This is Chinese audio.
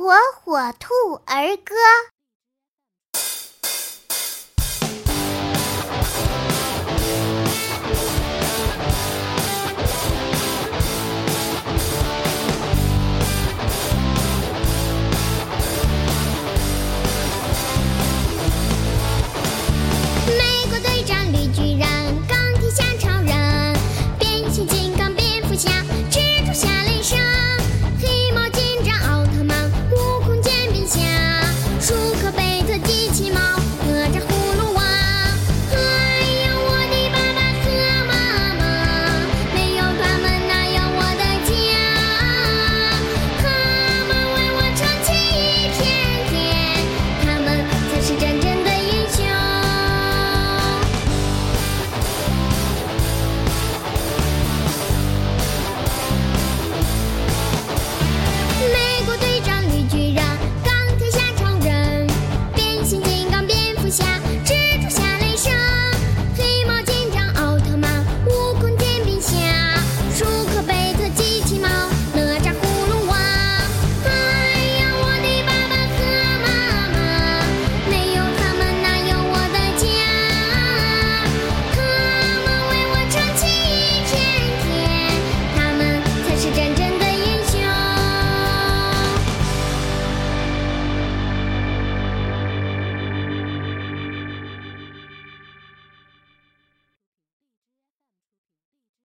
火火兔儿歌。